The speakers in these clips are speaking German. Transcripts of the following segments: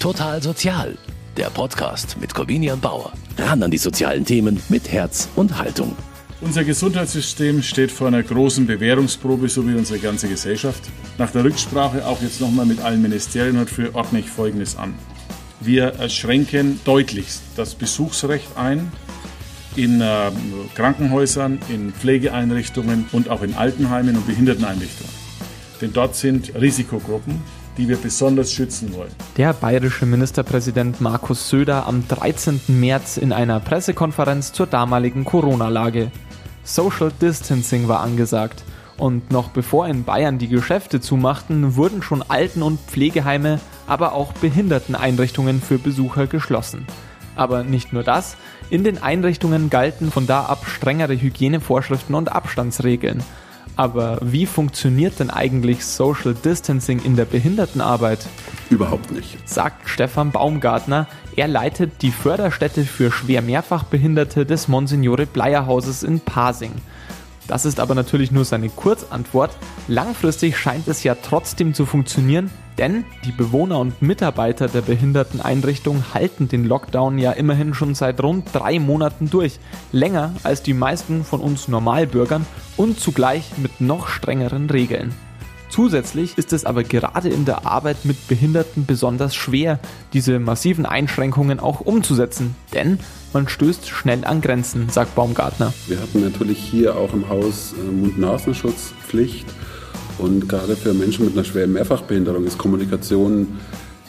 Total Sozial, der Podcast mit Corvinian Bauer. Ran an die sozialen Themen mit Herz und Haltung. Unser Gesundheitssystem steht vor einer großen Bewährungsprobe, so wie unsere ganze Gesellschaft. Nach der Rücksprache auch jetzt nochmal mit allen Ministerien und für ordne ich Folgendes an. Wir schränken deutlichst das Besuchsrecht ein in äh, Krankenhäusern, in Pflegeeinrichtungen und auch in Altenheimen und Behinderteneinrichtungen. Denn dort sind Risikogruppen, die wir besonders schützen wollen. Der bayerische Ministerpräsident Markus Söder am 13. März in einer Pressekonferenz zur damaligen Corona-Lage. Social Distancing war angesagt. Und noch bevor in Bayern die Geschäfte zumachten, wurden schon Alten- und Pflegeheime, aber auch Behinderteneinrichtungen für Besucher geschlossen. Aber nicht nur das, in den Einrichtungen galten von da ab strengere Hygienevorschriften und Abstandsregeln. Aber wie funktioniert denn eigentlich Social Distancing in der Behindertenarbeit? Überhaupt nicht. Sagt Stefan Baumgartner. Er leitet die Förderstätte für schwer Mehrfachbehinderte des Monsignore Bleier Hauses in Pasing. Das ist aber natürlich nur seine Kurzantwort. Langfristig scheint es ja trotzdem zu funktionieren, denn die Bewohner und Mitarbeiter der Behinderteneinrichtung halten den Lockdown ja immerhin schon seit rund drei Monaten durch. Länger als die meisten von uns Normalbürgern und zugleich mit noch strengeren Regeln. Zusätzlich ist es aber gerade in der Arbeit mit Behinderten besonders schwer, diese massiven Einschränkungen auch umzusetzen, denn man stößt schnell an Grenzen, sagt Baumgartner. Wir hatten natürlich hier auch im Haus äh, Mund-Nasenschutzpflicht und gerade für Menschen mit einer schweren Mehrfachbehinderung ist Kommunikation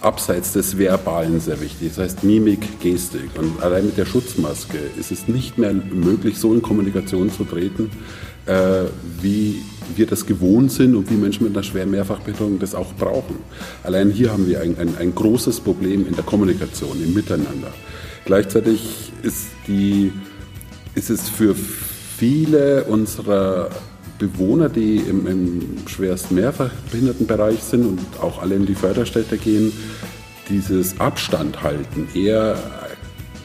abseits des Verbalen sehr wichtig. Das heißt Mimik, Gestik. Und allein mit der Schutzmaske ist es nicht mehr möglich, so in Kommunikation zu treten, äh, wie wir das gewohnt sind und wie Menschen mit einer schweren Mehrfachbehinderung das auch brauchen. Allein hier haben wir ein, ein, ein großes Problem in der Kommunikation, im Miteinander. Gleichzeitig ist, die, ist es für viele unserer Bewohner, die im, im schwerst Mehrfachbehindertenbereich sind und auch alle in die Förderstätte gehen, dieses Abstand halten eher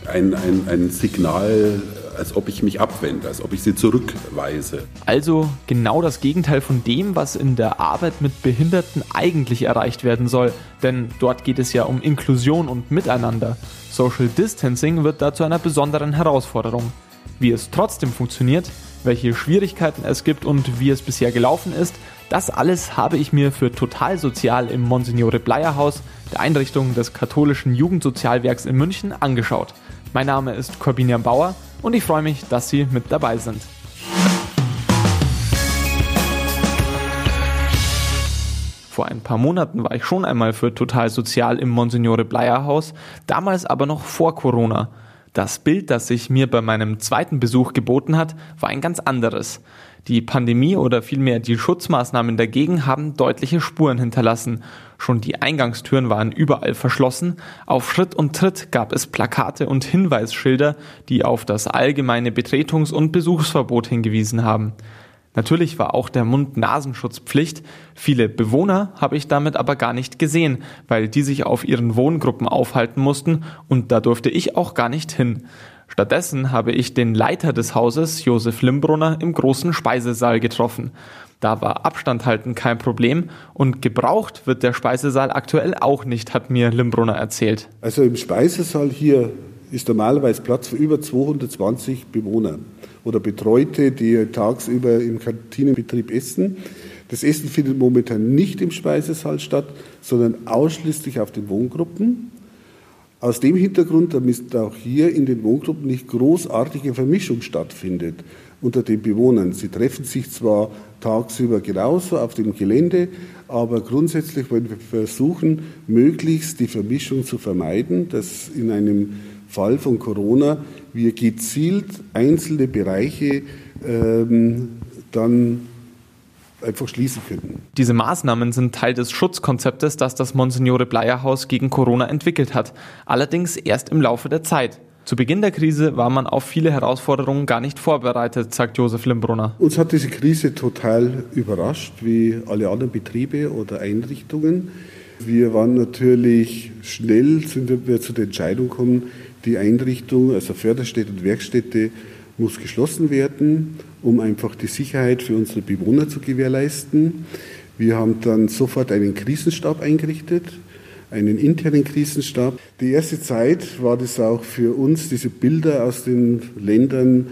ein, ein, ein Signal als ob ich mich abwende, als ob ich sie zurückweise. Also genau das Gegenteil von dem, was in der Arbeit mit Behinderten eigentlich erreicht werden soll. Denn dort geht es ja um Inklusion und Miteinander. Social Distancing wird da zu einer besonderen Herausforderung. Wie es trotzdem funktioniert, welche Schwierigkeiten es gibt und wie es bisher gelaufen ist, das alles habe ich mir für Total Sozial im Monsignore Bleier Haus, der Einrichtung des katholischen Jugendsozialwerks in München, angeschaut. Mein Name ist Corbinian Bauer und ich freue mich, dass Sie mit dabei sind. Vor ein paar Monaten war ich schon einmal für Total Sozial im Monsignore Bleier Haus, damals aber noch vor Corona. Das Bild, das sich mir bei meinem zweiten Besuch geboten hat, war ein ganz anderes. Die Pandemie oder vielmehr die Schutzmaßnahmen dagegen haben deutliche Spuren hinterlassen. Schon die Eingangstüren waren überall verschlossen. Auf Schritt und Tritt gab es Plakate und Hinweisschilder, die auf das allgemeine Betretungs- und Besuchsverbot hingewiesen haben. Natürlich war auch der Mund-Nasenschutz Viele Bewohner habe ich damit aber gar nicht gesehen, weil die sich auf ihren Wohngruppen aufhalten mussten und da durfte ich auch gar nicht hin. Stattdessen habe ich den Leiter des Hauses, Josef Limbrunner, im großen Speisesaal getroffen. Da war Abstand halten kein Problem und gebraucht wird der Speisesaal aktuell auch nicht, hat mir Limbrunner erzählt. Also im Speisesaal hier ist normalerweise Platz für über 220 Bewohner oder Betreute, die tagsüber im Kantinenbetrieb essen. Das Essen findet momentan nicht im Speisesaal statt, sondern ausschließlich auf den Wohngruppen. Aus dem Hintergrund, damit auch hier in den Wohngruppen nicht großartige Vermischung stattfindet unter den Bewohnern. Sie treffen sich zwar tagsüber genauso auf dem Gelände, aber grundsätzlich wollen wir versuchen, möglichst die Vermischung zu vermeiden, dass in einem Fall von Corona wir gezielt einzelne Bereiche ähm, dann einfach schließen können. Diese Maßnahmen sind Teil des Schutzkonzeptes, das das Monsignore Bleier Haus gegen Corona entwickelt hat. Allerdings erst im Laufe der Zeit. Zu Beginn der Krise war man auf viele Herausforderungen gar nicht vorbereitet, sagt Josef Limbrunner. Uns hat diese Krise total überrascht, wie alle anderen Betriebe oder Einrichtungen. Wir waren natürlich schnell, sind wir zu der Entscheidung gekommen, die Einrichtung, also Förderstätte und Werkstätte, muss geschlossen werden, um einfach die Sicherheit für unsere Bewohner zu gewährleisten. Wir haben dann sofort einen Krisenstab eingerichtet, einen internen Krisenstab. Die erste Zeit war das auch für uns, diese Bilder aus den Ländern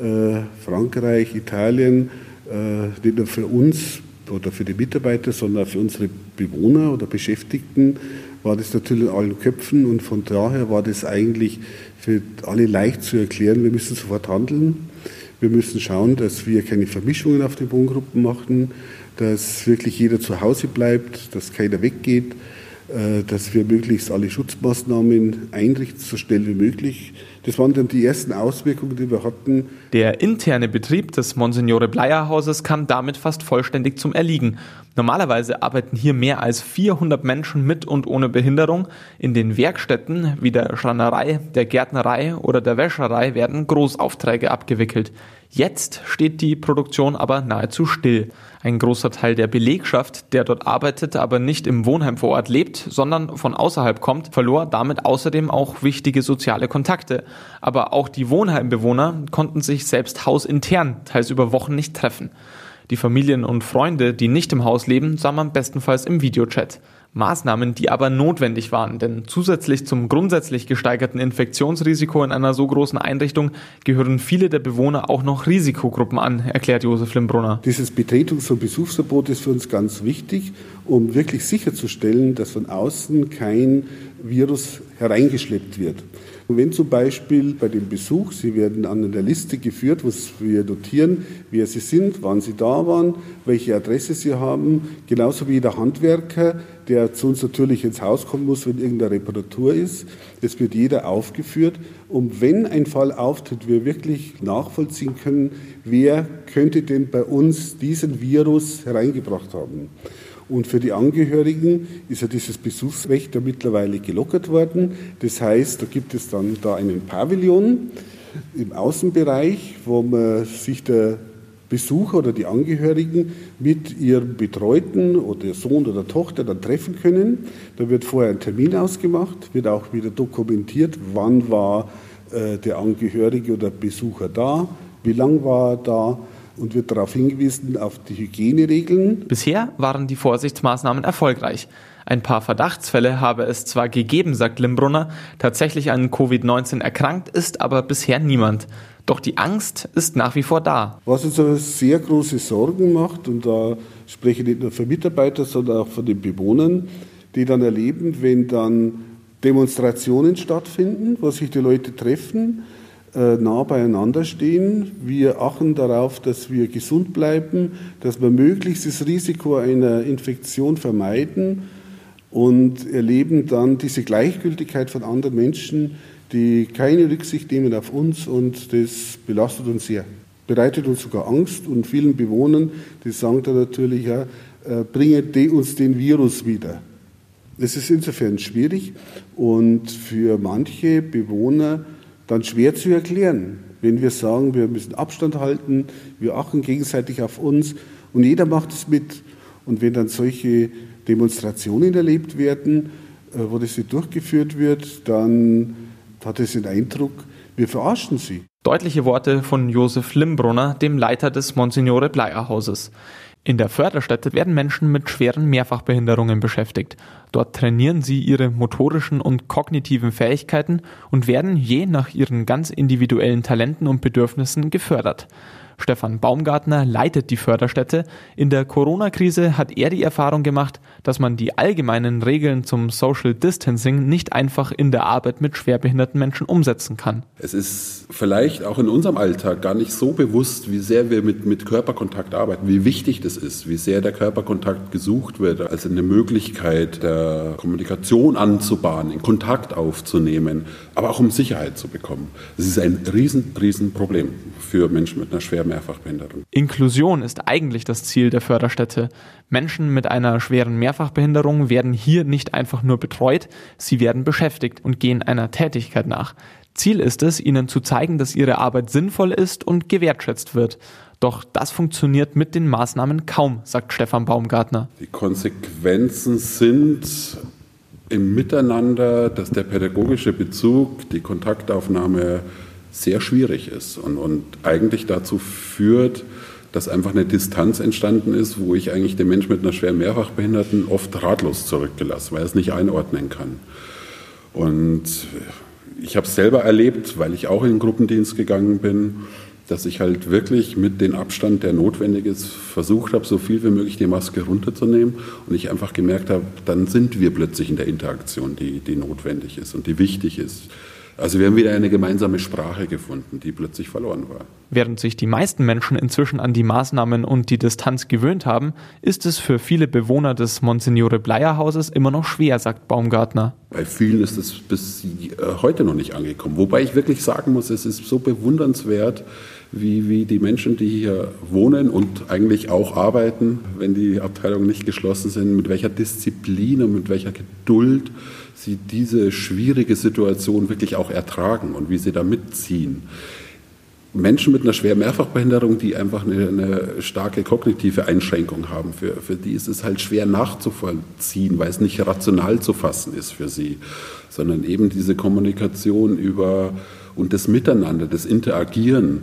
äh, Frankreich, Italien, äh, nicht nur für uns oder für die Mitarbeiter, sondern auch für unsere Bewohner oder Beschäftigten war das natürlich in allen Köpfen und von daher war das eigentlich für alle leicht zu erklären. Wir müssen sofort handeln. Wir müssen schauen, dass wir keine Vermischungen auf den Wohngruppen machen, dass wirklich jeder zu Hause bleibt, dass keiner weggeht, äh, dass wir möglichst alle Schutzmaßnahmen einrichten, so schnell wie möglich. Das waren dann die ersten Auswirkungen, die wir hatten. Der interne Betrieb des Monsignore Bleier Hauses kam damit fast vollständig zum Erliegen. Normalerweise arbeiten hier mehr als 400 Menschen mit und ohne Behinderung. In den Werkstätten wie der Schreinerei, der Gärtnerei oder der Wäscherei werden Großaufträge abgewickelt. Jetzt steht die Produktion aber nahezu still. Ein großer Teil der Belegschaft, der dort arbeitet, aber nicht im Wohnheim vor Ort lebt, sondern von außerhalb kommt, verlor damit außerdem auch wichtige soziale Kontakte. Aber auch die Wohnheimbewohner konnten sich selbst hausintern teils über Wochen nicht treffen. Die Familien und Freunde, die nicht im Haus leben, sah man bestenfalls im Videochat. Maßnahmen, die aber notwendig waren, denn zusätzlich zum grundsätzlich gesteigerten Infektionsrisiko in einer so großen Einrichtung gehören viele der Bewohner auch noch Risikogruppen an, erklärt Josef Limbrunner. Dieses Betretungs- und Besuchsverbot ist für uns ganz wichtig, um wirklich sicherzustellen, dass von außen kein Virus hereingeschleppt wird. Und wenn zum Beispiel bei dem Besuch, Sie werden an einer Liste geführt, wo wir notieren, wer Sie sind, wann Sie da waren, welche Adresse Sie haben, genauso wie der Handwerker, der zu uns natürlich ins Haus kommen muss, wenn irgendeine Reparatur ist. Das wird jeder aufgeführt. Und wenn ein Fall auftritt, wir wirklich nachvollziehen können, wer könnte denn bei uns diesen Virus hereingebracht haben. Und für die Angehörigen ist ja dieses Besuchsrecht ja mittlerweile gelockert worden. Das heißt, da gibt es dann da einen Pavillon im Außenbereich, wo man sich der Besucher oder die Angehörigen mit ihrem Betreuten oder Sohn oder Tochter dann treffen können. Da wird vorher ein Termin ausgemacht, wird auch wieder dokumentiert, wann war äh, der Angehörige oder Besucher da, wie lang war er da und wird darauf hingewiesen, auf die Hygieneregeln. Bisher waren die Vorsichtsmaßnahmen erfolgreich. Ein paar Verdachtsfälle habe es zwar gegeben, sagt Limbrunner, tatsächlich an Covid-19 erkrankt ist aber bisher niemand. Doch die Angst ist nach wie vor da. Was uns aber sehr große Sorgen macht, und da spreche ich nicht nur für Mitarbeiter, sondern auch von den Bewohnern, die dann erleben, wenn dann Demonstrationen stattfinden, wo sich die Leute treffen, nah beieinander stehen. Wir achten darauf, dass wir gesund bleiben, dass wir möglichst das Risiko einer Infektion vermeiden und erleben dann diese Gleichgültigkeit von anderen Menschen, die keine Rücksicht nehmen auf uns und das belastet uns sehr. Bereitet uns sogar Angst und vielen Bewohnern, die sagen dann natürlich, ja, äh, bringt uns den Virus wieder. Das ist insofern schwierig und für manche Bewohner dann schwer zu erklären, wenn wir sagen, wir müssen Abstand halten, wir achten gegenseitig auf uns und jeder macht es mit. Und wenn dann solche Demonstrationen erlebt werden, äh, wo das nicht durchgeführt wird, dann hat es den Eindruck, wir verarschen sie. Deutliche Worte von Josef Limbrunner, dem Leiter des Monsignore Bleier Hauses. In der Förderstätte werden Menschen mit schweren Mehrfachbehinderungen beschäftigt. Dort trainieren sie ihre motorischen und kognitiven Fähigkeiten und werden je nach ihren ganz individuellen Talenten und Bedürfnissen gefördert. Stefan Baumgartner leitet die Förderstätte. In der Corona-Krise hat er die Erfahrung gemacht, dass man die allgemeinen Regeln zum Social Distancing nicht einfach in der Arbeit mit schwerbehinderten Menschen umsetzen kann. Es ist vielleicht auch in unserem Alltag gar nicht so bewusst, wie sehr wir mit, mit Körperkontakt arbeiten, wie wichtig das ist, wie sehr der Körperkontakt gesucht wird als eine Möglichkeit der Kommunikation anzubahnen, Kontakt aufzunehmen, aber auch um Sicherheit zu bekommen. Es ist ein riesen, riesen Problem für Menschen mit einer schweren Mehrfachbehinderung. Inklusion ist eigentlich das Ziel der Förderstätte. Menschen mit einer schweren Mehrfachbehinderung werden hier nicht einfach nur betreut, sie werden beschäftigt und gehen einer Tätigkeit nach. Ziel ist es, ihnen zu zeigen, dass ihre Arbeit sinnvoll ist und gewertschätzt wird. Doch das funktioniert mit den Maßnahmen kaum, sagt Stefan Baumgartner. Die Konsequenzen sind im Miteinander, dass der pädagogische Bezug, die Kontaktaufnahme sehr schwierig ist und, und eigentlich dazu führt, dass einfach eine Distanz entstanden ist, wo ich eigentlich den Menschen mit einer schweren Mehrfachbehinderten oft ratlos zurückgelassen, weil er es nicht einordnen kann. Und ich habe es selber erlebt, weil ich auch in den Gruppendienst gegangen bin, dass ich halt wirklich mit dem Abstand, der notwendig ist, versucht habe, so viel wie möglich die Maske runterzunehmen und ich einfach gemerkt habe, dann sind wir plötzlich in der Interaktion, die, die notwendig ist und die wichtig ist. Also wir haben wieder eine gemeinsame Sprache gefunden, die plötzlich verloren war. Während sich die meisten Menschen inzwischen an die Maßnahmen und die Distanz gewöhnt haben, ist es für viele Bewohner des Monsignore Bleier Hauses immer noch schwer, sagt Baumgartner. Bei vielen ist es bis heute noch nicht angekommen. Wobei ich wirklich sagen muss, es ist so bewundernswert, wie, wie die Menschen, die hier wohnen und eigentlich auch arbeiten, wenn die Abteilungen nicht geschlossen sind, mit welcher Disziplin und mit welcher Geduld sie diese schwierige Situation wirklich auch ertragen und wie sie da mitziehen. Menschen mit einer schweren Mehrfachbehinderung, die einfach eine, eine, starke kognitive Einschränkung haben, für, für die ist es halt schwer nachzuvollziehen, weil es nicht rational zu fassen ist für sie, sondern eben diese Kommunikation über und das Miteinander, das Interagieren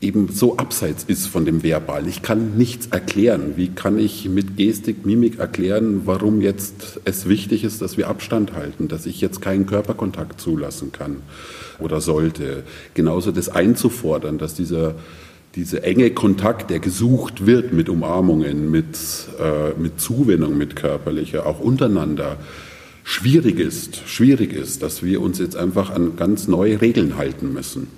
eben so abseits ist von dem Verbal. Ich kann nichts erklären. Wie kann ich mit Gestik, Mimik erklären, warum jetzt es wichtig ist, dass wir Abstand halten, dass ich jetzt keinen Körperkontakt zulassen kann oder sollte. Genauso das einzufordern, dass dieser diese enge Kontakt, der gesucht wird mit Umarmungen, mit, äh, mit Zuwendung, mit körperlicher, auch untereinander, schwierig ist, schwierig ist, dass wir uns jetzt einfach an ganz neue Regeln halten müssen.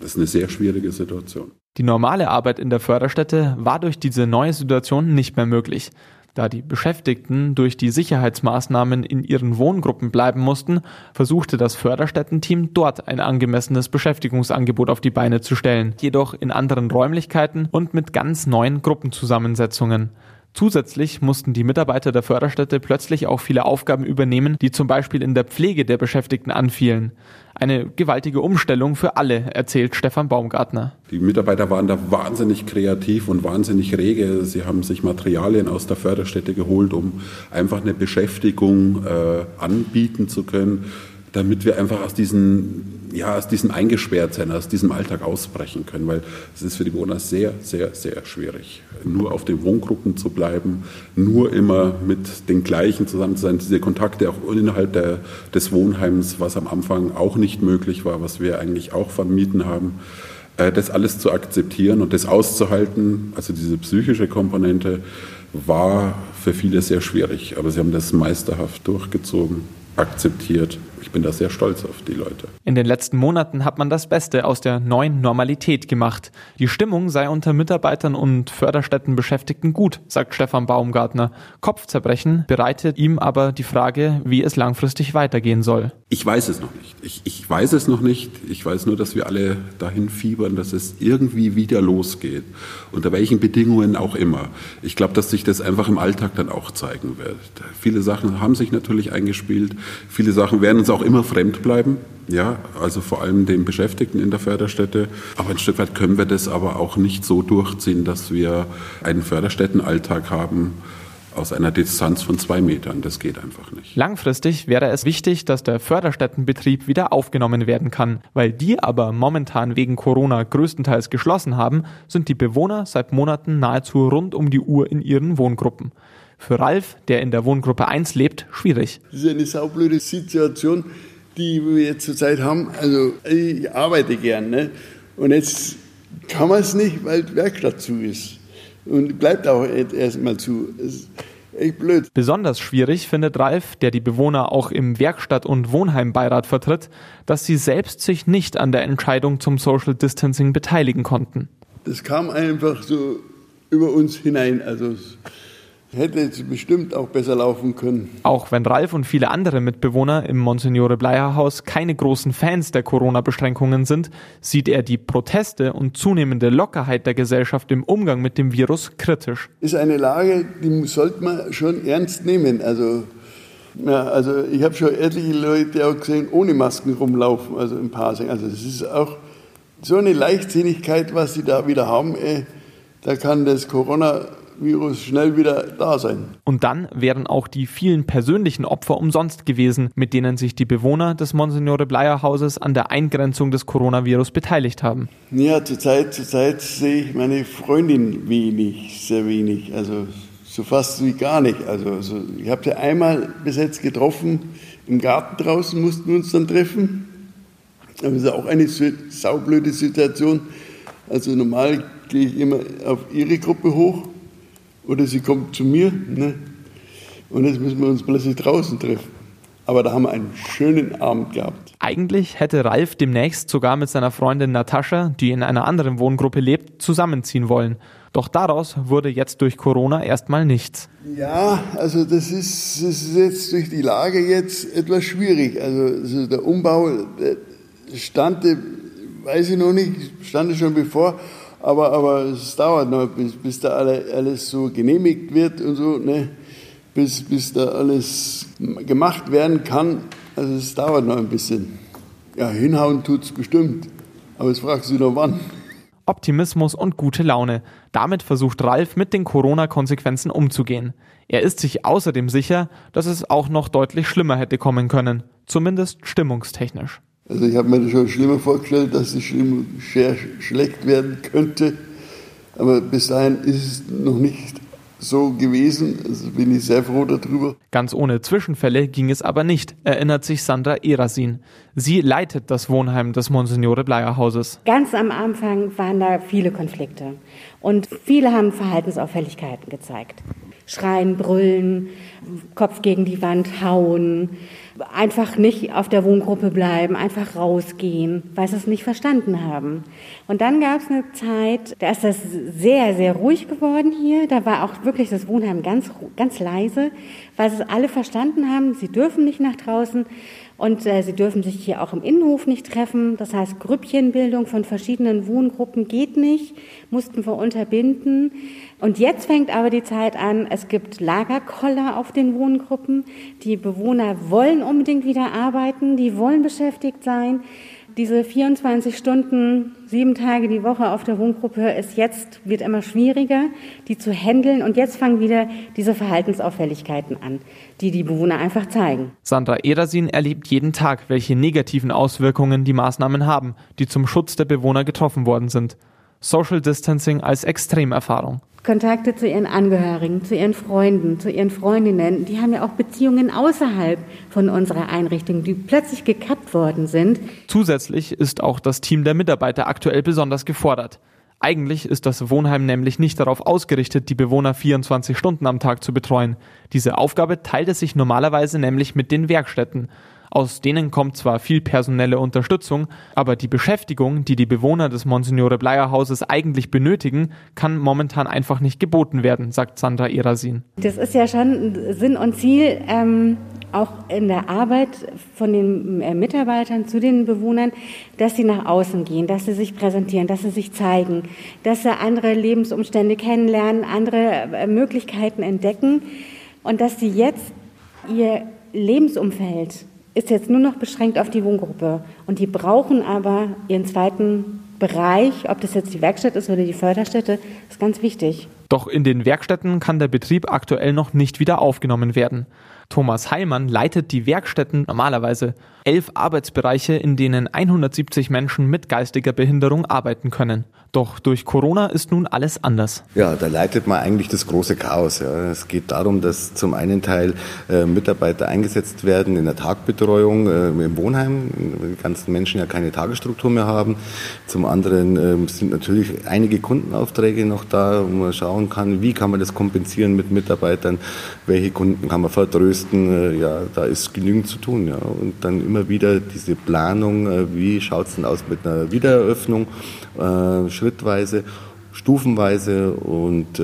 Das ist eine sehr schwierige Situation. Die normale Arbeit in der Förderstätte war durch diese neue Situation nicht mehr möglich. Da die Beschäftigten durch die Sicherheitsmaßnahmen in ihren Wohngruppen bleiben mussten, versuchte das Förderstättenteam dort ein angemessenes Beschäftigungsangebot auf die Beine zu stellen, jedoch in anderen Räumlichkeiten und mit ganz neuen Gruppenzusammensetzungen. Zusätzlich mussten die Mitarbeiter der Förderstätte plötzlich auch viele Aufgaben übernehmen, die zum Beispiel in der Pflege der Beschäftigten anfielen. Eine gewaltige Umstellung für alle, erzählt Stefan Baumgartner. Die Mitarbeiter waren da wahnsinnig kreativ und wahnsinnig rege. Sie haben sich Materialien aus der Förderstätte geholt, um einfach eine Beschäftigung äh, anbieten zu können, damit wir einfach aus diesen ja, aus diesem Eingesperrtsein, aus diesem Alltag ausbrechen können, weil es ist für die Bewohner sehr, sehr, sehr schwierig, nur auf den Wohngruppen zu bleiben, nur immer mit den gleichen zusammen zu sein, diese Kontakte auch innerhalb der, des Wohnheims, was am Anfang auch nicht möglich war, was wir eigentlich auch vermieden haben, äh, das alles zu akzeptieren und das auszuhalten, also diese psychische Komponente, war für viele sehr schwierig, aber sie haben das meisterhaft durchgezogen akzeptiert. Ich bin da sehr stolz auf die Leute. In den letzten Monaten hat man das Beste aus der neuen Normalität gemacht. Die Stimmung sei unter Mitarbeitern und Förderstättenbeschäftigten gut, sagt Stefan Baumgartner. Kopfzerbrechen bereitet ihm aber die Frage, wie es langfristig weitergehen soll. Ich weiß es noch nicht. Ich, ich weiß es noch nicht. Ich weiß nur, dass wir alle dahin fiebern, dass es irgendwie wieder losgeht. Unter welchen Bedingungen auch immer. Ich glaube, dass sich das einfach im Alltag dann auch zeigen wird. Viele Sachen haben sich natürlich eingespielt. Viele Sachen werden uns auch immer fremd bleiben. Ja, also vor allem den Beschäftigten in der Förderstätte. Aber ein Stück weit können wir das aber auch nicht so durchziehen, dass wir einen Förderstättenalltag haben, aus einer Distanz von zwei Metern. Das geht einfach nicht. Langfristig wäre es wichtig, dass der Förderstättenbetrieb wieder aufgenommen werden kann. Weil die aber momentan wegen Corona größtenteils geschlossen haben, sind die Bewohner seit Monaten nahezu rund um die Uhr in ihren Wohngruppen für Ralf, der in der Wohngruppe 1 lebt, schwierig. Das ist eine saublöde Situation, die wir jetzt zurzeit haben. Also ich arbeite gern ne? und jetzt kann man es nicht, weil die Werkstatt zu ist. Und bleibt auch erstmal zu. Das ist echt blöd. Besonders schwierig findet Ralf, der die Bewohner auch im Werkstatt- und Wohnheimbeirat vertritt, dass sie selbst sich nicht an der Entscheidung zum Social Distancing beteiligen konnten. Das kam einfach so über uns hinein. Also Hätte jetzt bestimmt auch besser laufen können. Auch wenn Ralf und viele andere Mitbewohner im Monsignore Bleier Haus keine großen Fans der Corona-Beschränkungen sind, sieht er die Proteste und zunehmende Lockerheit der Gesellschaft im Umgang mit dem Virus kritisch. Ist eine Lage, die sollte man schon ernst nehmen. Also, ja, also ich habe schon etliche Leute auch gesehen, ohne Masken rumlaufen, also im Parsing. Also es ist auch so eine Leichtsinnigkeit, was sie da wieder haben. Ey, da kann das Corona Virus schnell wieder da sein. Und dann wären auch die vielen persönlichen Opfer umsonst gewesen, mit denen sich die Bewohner des Monsignore Bleier Hauses an der Eingrenzung des Coronavirus beteiligt haben. Ja, zurzeit, zurzeit sehe ich meine Freundin wenig, sehr wenig. Also so fast wie gar nicht. Also, also ich habe sie einmal bis jetzt getroffen, im Garten draußen mussten wir uns dann treffen. Aber das ist auch eine saublöde Situation. Also normal gehe ich immer auf ihre Gruppe hoch oder sie kommt zu mir. Ne? Und jetzt müssen wir uns plötzlich draußen treffen. Aber da haben wir einen schönen Abend gehabt. Eigentlich hätte Ralf demnächst sogar mit seiner Freundin Natascha, die in einer anderen Wohngruppe lebt, zusammenziehen wollen. Doch daraus wurde jetzt durch Corona erstmal nichts. Ja, also das ist, das ist jetzt durch die Lage jetzt etwas schwierig. Also, also der Umbau der stand, weiß ich noch nicht, stand schon bevor. Aber, aber es dauert noch, bis, bis da alle, alles so genehmigt wird und so, ne? bis, bis da alles gemacht werden kann. Also es dauert noch ein bisschen. Ja, hinhauen tut es bestimmt. Aber jetzt fragst du noch wann. Optimismus und gute Laune. Damit versucht Ralf mit den Corona-Konsequenzen umzugehen. Er ist sich außerdem sicher, dass es auch noch deutlich schlimmer hätte kommen können, zumindest stimmungstechnisch. Also ich habe mir schon schlimmer vorgestellt, dass die Stimmung sehr schlecht werden könnte. Aber bis dahin ist es noch nicht so gewesen. Also bin ich sehr froh darüber. Ganz ohne Zwischenfälle ging es aber nicht, erinnert sich Sandra Erasin. Sie leitet das Wohnheim des Monsignore Bleier Hauses. Ganz am Anfang waren da viele Konflikte und viele haben Verhaltensauffälligkeiten gezeigt. Schreien, brüllen, Kopf gegen die Wand hauen, einfach nicht auf der Wohngruppe bleiben, einfach rausgehen, weil sie es nicht verstanden haben. Und dann gab es eine Zeit, da ist das sehr, sehr ruhig geworden hier. Da war auch wirklich das Wohnheim ganz, ganz leise, weil sie es alle verstanden haben, sie dürfen nicht nach draußen und äh, sie dürfen sich hier auch im Innenhof nicht treffen. Das heißt, Grüppchenbildung von verschiedenen Wohngruppen geht nicht, mussten wir unterbinden. Und jetzt fängt aber die Zeit an, es gibt Lagerkoller auf den Wohngruppen. Die Bewohner wollen unbedingt wieder arbeiten, die wollen beschäftigt sein. Diese 24 Stunden, sieben Tage die Woche auf der Wohngruppe ist jetzt, wird immer schwieriger, die zu handeln. Und jetzt fangen wieder diese Verhaltensauffälligkeiten an, die die Bewohner einfach zeigen. Sandra Edersin erlebt jeden Tag, welche negativen Auswirkungen die Maßnahmen haben, die zum Schutz der Bewohner getroffen worden sind. Social Distancing als Extremerfahrung. Kontakte zu ihren Angehörigen, zu ihren Freunden, zu ihren Freundinnen. Die haben ja auch Beziehungen außerhalb von unserer Einrichtung, die plötzlich gekappt worden sind. Zusätzlich ist auch das Team der Mitarbeiter aktuell besonders gefordert. Eigentlich ist das Wohnheim nämlich nicht darauf ausgerichtet, die Bewohner 24 Stunden am Tag zu betreuen. Diese Aufgabe teilt es sich normalerweise nämlich mit den Werkstätten. Aus denen kommt zwar viel personelle Unterstützung, aber die Beschäftigung, die die Bewohner des Monsignore Bleier Hauses eigentlich benötigen, kann momentan einfach nicht geboten werden, sagt Sandra Erasin. Das ist ja schon Sinn und Ziel, ähm, auch in der Arbeit von den äh, Mitarbeitern zu den Bewohnern, dass sie nach außen gehen, dass sie sich präsentieren, dass sie sich zeigen, dass sie andere Lebensumstände kennenlernen, andere äh, Möglichkeiten entdecken und dass sie jetzt ihr Lebensumfeld ist jetzt nur noch beschränkt auf die Wohngruppe. Und die brauchen aber ihren zweiten Bereich, ob das jetzt die Werkstatt ist oder die Förderstätte, ist ganz wichtig. Doch in den Werkstätten kann der Betrieb aktuell noch nicht wieder aufgenommen werden. Thomas Heilmann leitet die Werkstätten normalerweise. Elf Arbeitsbereiche, in denen 170 Menschen mit geistiger Behinderung arbeiten können. Doch durch Corona ist nun alles anders. Ja, da leitet man eigentlich das große Chaos. Ja. Es geht darum, dass zum einen Teil äh, Mitarbeiter eingesetzt werden in der Tagbetreuung äh, im Wohnheim, die ganzen Menschen ja keine Tagesstruktur mehr haben. Zum anderen äh, sind natürlich einige Kundenaufträge noch da, wo man schauen kann, wie kann man das kompensieren mit Mitarbeitern, welche Kunden kann man vertrösten. Äh, ja, da ist genügend zu tun. Ja. Und dann immer wieder diese Planung, äh, wie schaut es denn aus mit einer Wiedereröffnung äh, schrittweise, stufenweise und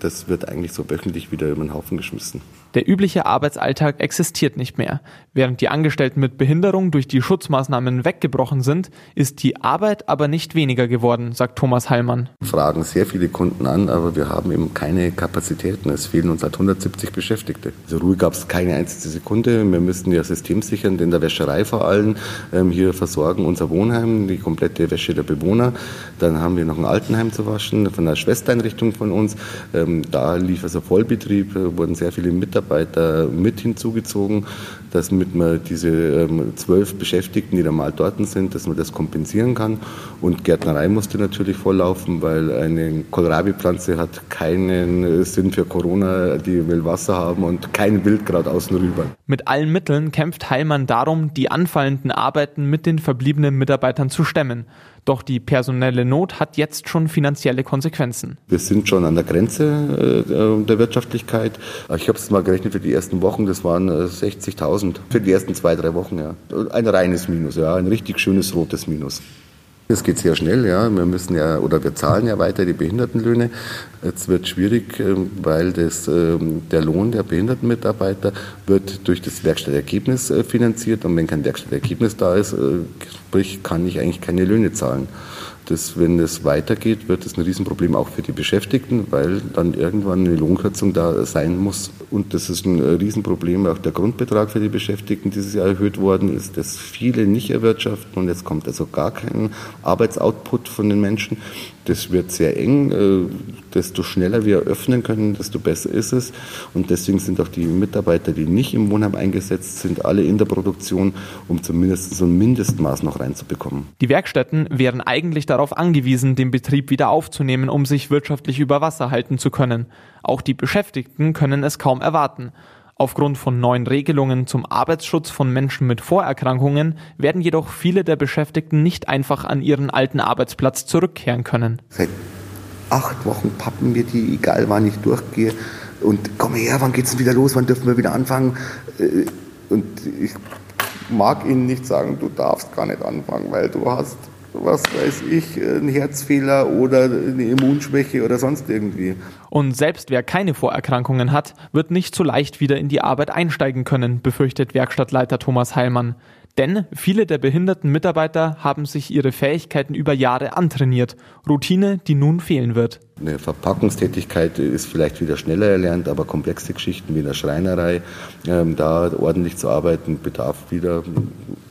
das wird eigentlich so wöchentlich wieder über den Haufen geschmissen. Der übliche Arbeitsalltag existiert nicht mehr. Während die Angestellten mit Behinderung durch die Schutzmaßnahmen weggebrochen sind, ist die Arbeit aber nicht weniger geworden, sagt Thomas Heilmann. Fragen sehr viele Kunden an, aber wir haben eben keine Kapazitäten. Es fehlen uns halt 170 Beschäftigte. Also Ruhe gab es keine einzige Sekunde. Wir müssten ja System sichern, in der Wäscherei vor allem ähm, hier versorgen unser Wohnheim, die komplette Wäsche der Bewohner. Dann haben wir noch ein Altenheim zu waschen von einer Schwestereinrichtung von uns. Ähm, da lief also Vollbetrieb, äh, wurden sehr viele Mitarbeiter Mitarbeiter mit hinzugezogen, damit man diese ähm, zwölf Beschäftigten, die normal dort sind, dass man das kompensieren kann. Und Gärtnerei musste natürlich volllaufen, weil eine Kohlrabi-Pflanze hat keinen Sinn für Corona, die will Wasser haben und kein Wildkraut außen rüber. Mit allen Mitteln kämpft Heilmann darum, die anfallenden Arbeiten mit den verbliebenen Mitarbeitern zu stemmen. Doch die personelle Not hat jetzt schon finanzielle Konsequenzen. Wir sind schon an der Grenze äh, der Wirtschaftlichkeit. Ich habe es mal gerechnet für die ersten Wochen, das waren 60.000. Äh, für die ersten zwei, drei Wochen, ja. Ein reines Minus, ja, ein richtig schönes rotes Minus. Es geht sehr schnell, ja. Wir müssen ja oder wir zahlen ja weiter die Behindertenlöhne. Jetzt wird schwierig, ähm, weil das, ähm, der Lohn der Behindertenmitarbeiter wird durch das Werkstattergebnis äh, finanziert und wenn kein Werkstattergebnis da ist, sprich kann ich eigentlich keine Löhne zahlen das, wenn es weitergeht, wird es ein Riesenproblem auch für die Beschäftigten, weil dann irgendwann eine Lohnkürzung da sein muss. Und das ist ein Riesenproblem. Auch der Grundbetrag für die Beschäftigten dieses Jahr erhöht worden ist, dass viele nicht erwirtschaften und jetzt kommt also gar kein Arbeitsoutput von den Menschen. Das wird sehr eng. Äh, desto schneller wir öffnen können, desto besser ist es. Und deswegen sind auch die Mitarbeiter, die nicht im Wohnheim eingesetzt sind, alle in der Produktion, um zumindest so ein Mindestmaß noch reinzubekommen. Die Werkstätten wären eigentlich darauf angewiesen, den Betrieb wieder aufzunehmen, um sich wirtschaftlich über Wasser halten zu können. Auch die Beschäftigten können es kaum erwarten. Aufgrund von neuen Regelungen zum Arbeitsschutz von Menschen mit Vorerkrankungen werden jedoch viele der Beschäftigten nicht einfach an ihren alten Arbeitsplatz zurückkehren können. Seit acht Wochen pappen wir die, egal wann ich durchgehe. Und komm her, wann geht's denn wieder los? Wann dürfen wir wieder anfangen? Äh, und ich mag Ihnen nicht sagen, du darfst gar nicht anfangen, weil du hast was weiß ich, ein Herzfehler oder eine Immunschwäche oder sonst irgendwie. Und selbst wer keine Vorerkrankungen hat, wird nicht so leicht wieder in die Arbeit einsteigen können, befürchtet Werkstattleiter Thomas Heilmann. Denn viele der behinderten Mitarbeiter haben sich ihre Fähigkeiten über Jahre antrainiert. Routine, die nun fehlen wird. Eine Verpackungstätigkeit ist vielleicht wieder schneller erlernt, aber komplexe Geschichten wie in der Schreinerei, ähm, da ordentlich zu arbeiten, bedarf wieder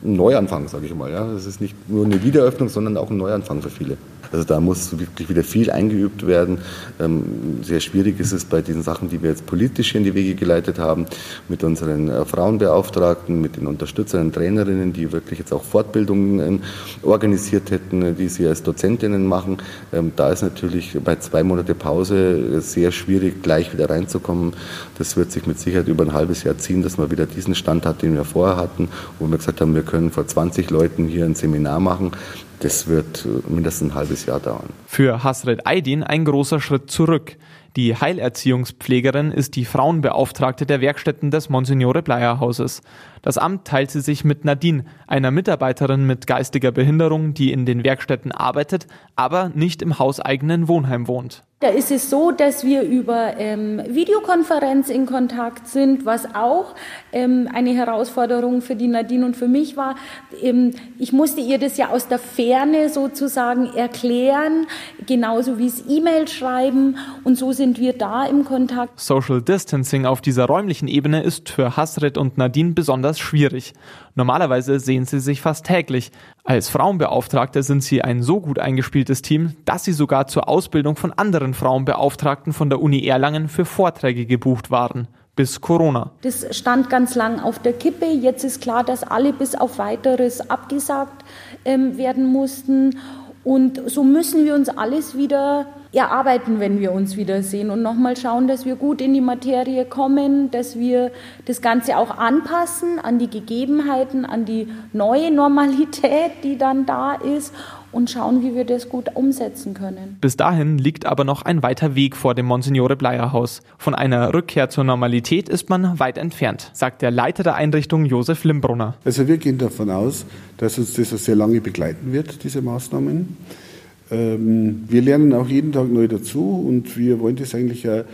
ein Neuanfang, sage ich mal. Ja. Das ist nicht nur eine Wiederöffnung, sondern auch ein Neuanfang für viele. Also da muss wirklich wieder viel eingeübt werden. Ähm, sehr schwierig ist es bei diesen Sachen, die wir jetzt politisch in die Wege geleitet haben, mit unseren äh, Frauenbeauftragten, mit den Unterstützerinnen, Trainerinnen, die wirklich jetzt auch Fortbildungen ähm, organisiert hätten, die sie als Dozentinnen machen. Ähm, da ist natürlich bei zwei Monate Pause sehr schwierig, gleich wieder reinzukommen. Das wird sich mit Sicherheit über ein halbes Jahr ziehen, dass man wieder diesen Stand hat, den wir vorher hatten, wo wir gesagt haben, wir können vor 20 Leuten hier ein Seminar machen. Das wird äh, mindestens ein halbes Jahr dauern. Für Hasred Aydin ein großer Schritt zurück. Die Heilerziehungspflegerin ist die Frauenbeauftragte der Werkstätten des Monsignore Bleier Hauses. Das Amt teilt sie sich mit Nadine, einer Mitarbeiterin mit geistiger Behinderung, die in den Werkstätten arbeitet, aber nicht im hauseigenen Wohnheim wohnt. Da ist es so, dass wir über ähm, Videokonferenz in Kontakt sind, was auch ähm, eine Herausforderung für die Nadine und für mich war. Ähm, ich musste ihr das ja aus der Ferne sozusagen erklären, genauso wie es E-Mail schreiben und so sind wir da im Kontakt. Social Distancing auf dieser räumlichen Ebene ist für Hasret und Nadine besonders schwierig. Normalerweise sehen sie sich fast täglich. Als Frauenbeauftragte sind sie ein so gut eingespieltes Team, dass sie sogar zur Ausbildung von anderen Frauenbeauftragten von der Uni Erlangen für Vorträge gebucht waren bis Corona. Das stand ganz lang auf der Kippe. Jetzt ist klar, dass alle bis auf weiteres abgesagt ähm, werden mussten. Und so müssen wir uns alles wieder erarbeiten, wenn wir uns wiedersehen und nochmal schauen, dass wir gut in die Materie kommen, dass wir das Ganze auch anpassen an die Gegebenheiten, an die neue Normalität, die dann da ist und schauen, wie wir das gut umsetzen können. Bis dahin liegt aber noch ein weiter Weg vor dem Monsignore Bleier Haus. Von einer Rückkehr zur Normalität ist man weit entfernt, sagt der Leiter der Einrichtung Josef Limbrunner. Also wir gehen davon aus, dass uns das sehr lange begleiten wird, diese Maßnahmen. Ähm, wir lernen auch jeden Tag neu dazu und wir wollen das eigentlich ja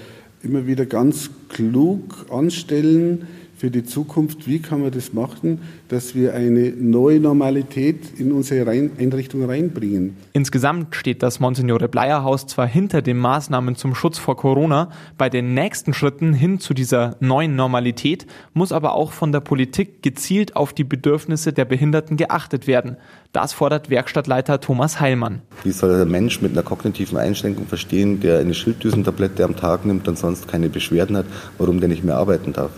immer wieder ganz klug anstellen, für die Zukunft, wie kann man das machen, dass wir eine neue Normalität in unsere Einrichtung reinbringen. Insgesamt steht das Monsignore Bleier Haus zwar hinter den Maßnahmen zum Schutz vor Corona, bei den nächsten Schritten hin zu dieser neuen Normalität muss aber auch von der Politik gezielt auf die Bedürfnisse der Behinderten geachtet werden. Das fordert Werkstattleiter Thomas Heilmann. Wie soll der Mensch mit einer kognitiven Einschränkung verstehen, der eine Schilddüsentablette am Tag nimmt und sonst keine Beschwerden hat, warum der nicht mehr arbeiten darf?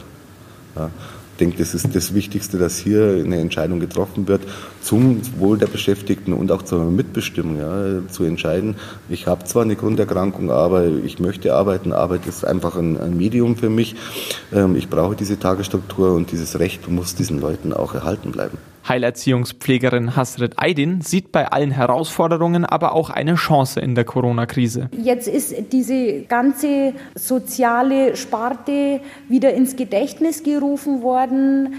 Ja. Ich denke, das ist das Wichtigste, dass hier eine Entscheidung getroffen wird, zum Wohl der Beschäftigten und auch zur Mitbestimmung ja, zu entscheiden. Ich habe zwar eine Grunderkrankung, aber ich möchte arbeiten. Arbeit ist einfach ein, ein Medium für mich. Ähm, ich brauche diese Tagesstruktur und dieses Recht muss diesen Leuten auch erhalten bleiben. Heilerziehungspflegerin Hasret Aydin sieht bei allen Herausforderungen aber auch eine Chance in der Corona-Krise. Jetzt ist diese ganze soziale Sparte wieder ins Gedächtnis gerufen worden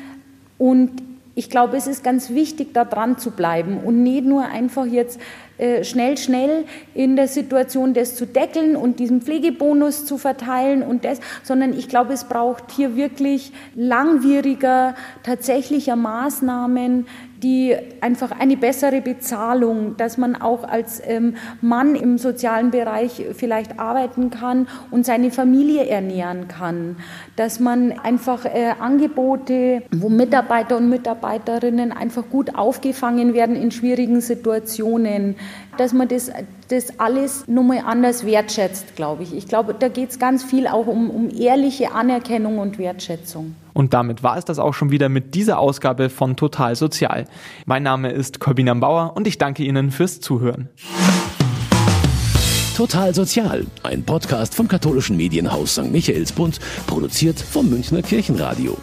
und ich glaube, es ist ganz wichtig, da dran zu bleiben und nicht nur einfach jetzt äh, schnell, schnell in der Situation, das zu deckeln und diesen Pflegebonus zu verteilen und das, sondern ich glaube, es braucht hier wirklich langwieriger, tatsächlicher Maßnahmen, die einfach eine bessere Bezahlung, dass man auch als ähm, Mann im sozialen Bereich vielleicht arbeiten kann und seine Familie ernähren kann, dass man einfach äh, Angebote, wo Mitarbeiter und Mitarbeiterinnen einfach gut aufgefangen werden in schwierigen Situationen, dass man das, das alles nochmal anders wertschätzt, glaube ich. Ich glaube, da geht es ganz viel auch um, um ehrliche Anerkennung und Wertschätzung. Und damit war es das auch schon wieder mit dieser Ausgabe von Total Sozial. Mein Name ist Corbina Bauer und ich danke Ihnen fürs Zuhören. Total Sozial, ein Podcast vom katholischen Medienhaus St. Michaelsbund, produziert vom Münchner Kirchenradio.